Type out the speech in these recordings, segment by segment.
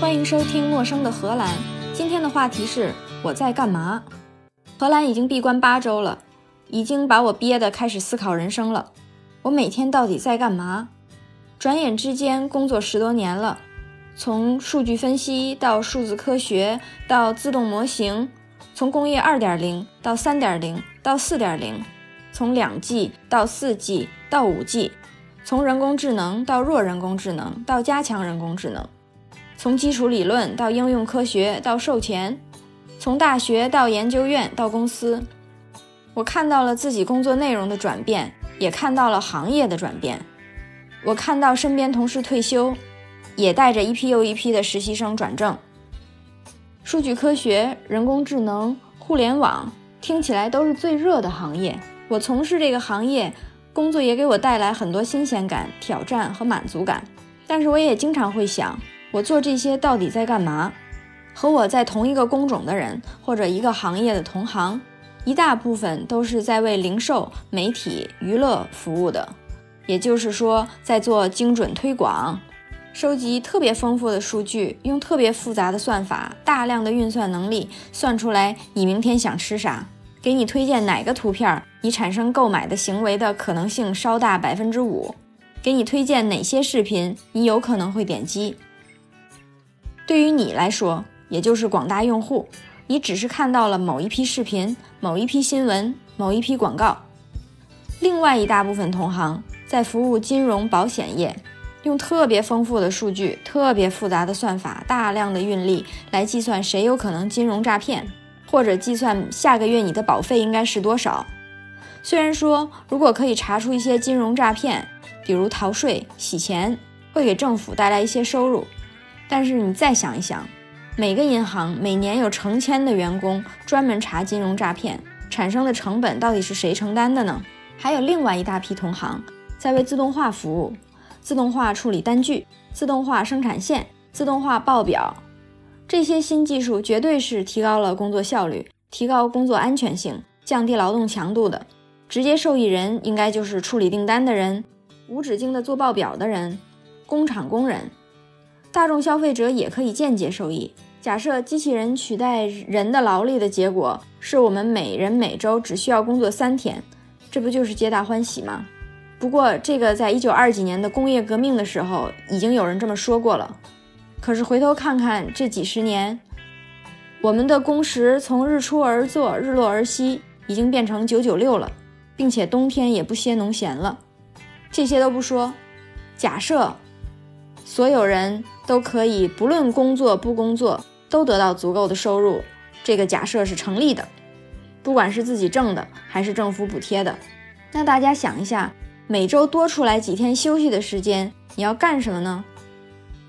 欢迎收听《陌生的荷兰》。今天的话题是我在干嘛？荷兰已经闭关八周了，已经把我憋得开始思考人生了。我每天到底在干嘛？转眼之间，工作十多年了，从数据分析到数字科学，到自动模型，从工业二点零到三点零到四点零，从两 G 到四 G 到五 G，从人工智能到弱人工智能到加强人工智能。从基础理论到应用科学到售前，从大学到研究院到公司，我看到了自己工作内容的转变，也看到了行业的转变。我看到身边同事退休，也带着一批又一批的实习生转正。数据科学、人工智能、互联网听起来都是最热的行业。我从事这个行业，工作也给我带来很多新鲜感、挑战和满足感。但是我也经常会想。我做这些到底在干嘛？和我在同一个工种的人，或者一个行业的同行，一大部分都是在为零售、媒体、娱乐服务的，也就是说，在做精准推广，收集特别丰富的数据，用特别复杂的算法、大量的运算能力，算出来你明天想吃啥，给你推荐哪个图片，你产生购买的行为的可能性稍大百分之五，给你推荐哪些视频，你有可能会点击。对于你来说，也就是广大用户，你只是看到了某一批视频、某一批新闻、某一批广告。另外一大部分同行在服务金融保险业，用特别丰富的数据、特别复杂的算法、大量的运力来计算谁有可能金融诈骗，或者计算下个月你的保费应该是多少。虽然说，如果可以查出一些金融诈骗，比如逃税、洗钱，会给政府带来一些收入。但是你再想一想，每个银行每年有成千的员工专门查金融诈骗，产生的成本到底是谁承担的呢？还有另外一大批同行在为自动化服务，自动化处理单据，自动化生产线，自动化报表，这些新技术绝对是提高了工作效率，提高工作安全性，降低劳动强度的。直接受益人应该就是处理订单的人，无止境的做报表的人，工厂工人。大众消费者也可以间接受益。假设机器人取代人的劳力的结果，是我们每人每周只需要工作三天，这不就是皆大欢喜吗？不过，这个在一九二几年的工业革命的时候，已经有人这么说过了。可是回头看看这几十年，我们的工时从日出而作，日落而息，已经变成九九六了，并且冬天也不歇农闲了。这些都不说，假设。所有人都可以不论工作不工作都得到足够的收入，这个假设是成立的。不管是自己挣的还是政府补贴的，那大家想一下，每周多出来几天休息的时间，你要干什么呢？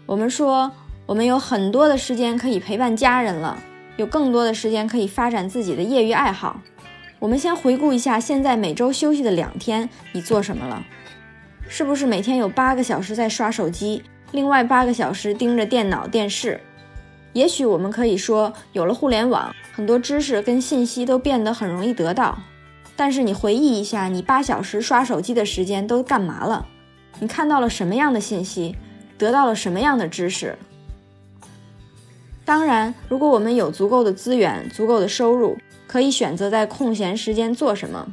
我们说，我们有很多的时间可以陪伴家人了，有更多的时间可以发展自己的业余爱好。我们先回顾一下，现在每周休息的两天，你做什么了？是不是每天有八个小时在刷手机？另外八个小时盯着电脑、电视，也许我们可以说，有了互联网，很多知识跟信息都变得很容易得到。但是你回忆一下，你八小时刷手机的时间都干嘛了？你看到了什么样的信息？得到了什么样的知识？当然，如果我们有足够的资源、足够的收入，可以选择在空闲时间做什么。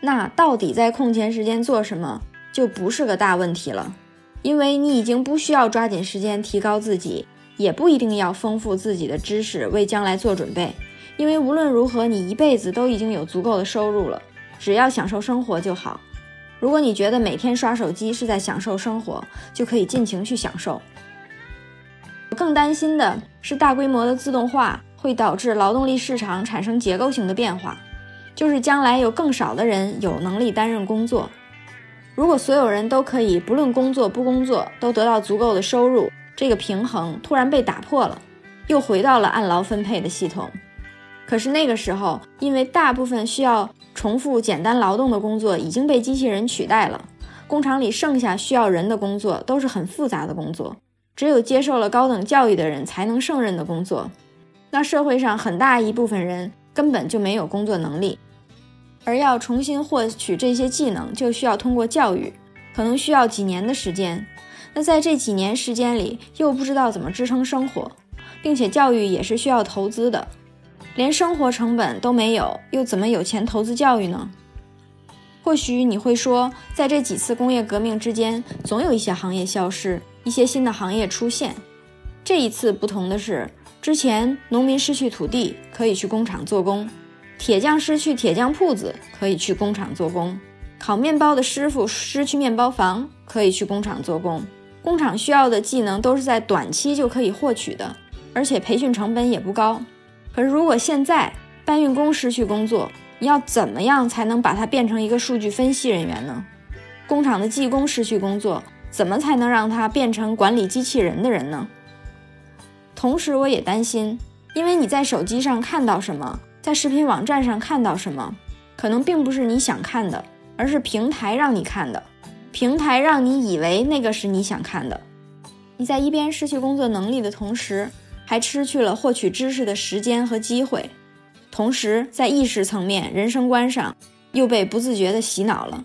那到底在空闲时间做什么，就不是个大问题了。因为你已经不需要抓紧时间提高自己，也不一定要丰富自己的知识为将来做准备。因为无论如何，你一辈子都已经有足够的收入了，只要享受生活就好。如果你觉得每天刷手机是在享受生活，就可以尽情去享受。更担心的是，大规模的自动化会导致劳动力市场产生结构性的变化，就是将来有更少的人有能力担任工作。如果所有人都可以不论工作不工作都得到足够的收入，这个平衡突然被打破了，又回到了按劳分配的系统。可是那个时候，因为大部分需要重复简单劳动的工作已经被机器人取代了，工厂里剩下需要人的工作都是很复杂的工作，只有接受了高等教育的人才能胜任的工作。那社会上很大一部分人根本就没有工作能力。而要重新获取这些技能，就需要通过教育，可能需要几年的时间。那在这几年时间里，又不知道怎么支撑生活，并且教育也是需要投资的，连生活成本都没有，又怎么有钱投资教育呢？或许你会说，在这几次工业革命之间，总有一些行业消失，一些新的行业出现。这一次不同的是，之前农民失去土地可以去工厂做工，铁匠失去铁匠铺子可以去工厂做工，烤面包的师傅失去面包房可以去工厂做工。工厂需要的技能都是在短期就可以获取的，而且培训成本也不高。可是如果现在搬运工失去工作，你要怎么样才能把它变成一个数据分析人员呢？工厂的技工失去工作，怎么才能让他变成管理机器人的人呢？同时，我也担心，因为你在手机上看到什么，在视频网站上看到什么，可能并不是你想看的，而是平台让你看的，平台让你以为那个是你想看的。你在一边失去工作能力的同时，还失去了获取知识的时间和机会。同时，在意识层面、人生观上，又被不自觉地洗脑了。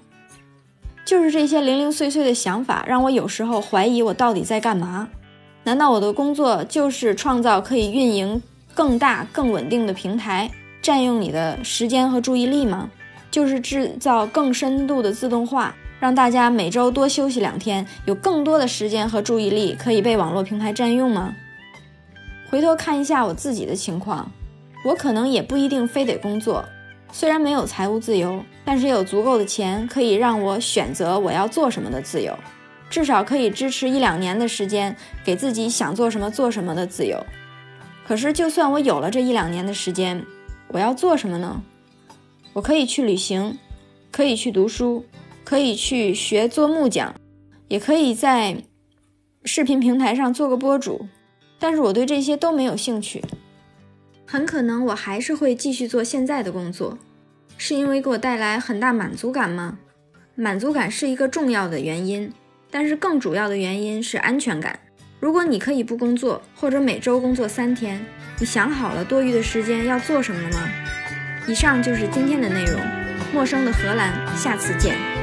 就是这些零零碎碎的想法，让我有时候怀疑我到底在干嘛？难道我的工作就是创造可以运营更大、更稳定的平台，占用你的时间和注意力吗？就是制造更深度的自动化，让大家每周多休息两天，有更多的时间和注意力可以被网络平台占用吗？回头看一下我自己的情况。我可能也不一定非得工作，虽然没有财务自由，但是有足够的钱可以让我选择我要做什么的自由，至少可以支持一两年的时间，给自己想做什么做什么的自由。可是，就算我有了这一两年的时间，我要做什么呢？我可以去旅行，可以去读书，可以去学做木匠，也可以在视频平台上做个博主，但是我对这些都没有兴趣。很可能我还是会继续做现在的工作，是因为给我带来很大满足感吗？满足感是一个重要的原因，但是更主要的原因是安全感。如果你可以不工作，或者每周工作三天，你想好了多余的时间要做什么吗？以上就是今天的内容，陌生的荷兰，下次见。